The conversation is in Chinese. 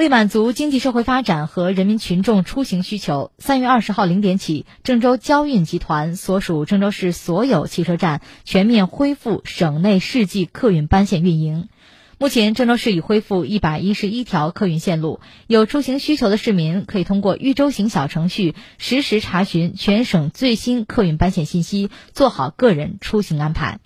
为满足经济社会发展和人民群众出行需求三月二十号零点起郑州交运集团所属郑州市所有汽车站全面恢复省内市际客运班线运营。目前郑州市已恢复一百一十一条客运线路有出行需求的市民可以通过豫州行小程序实时查询全省最新客运班线信息做好个人出行安排。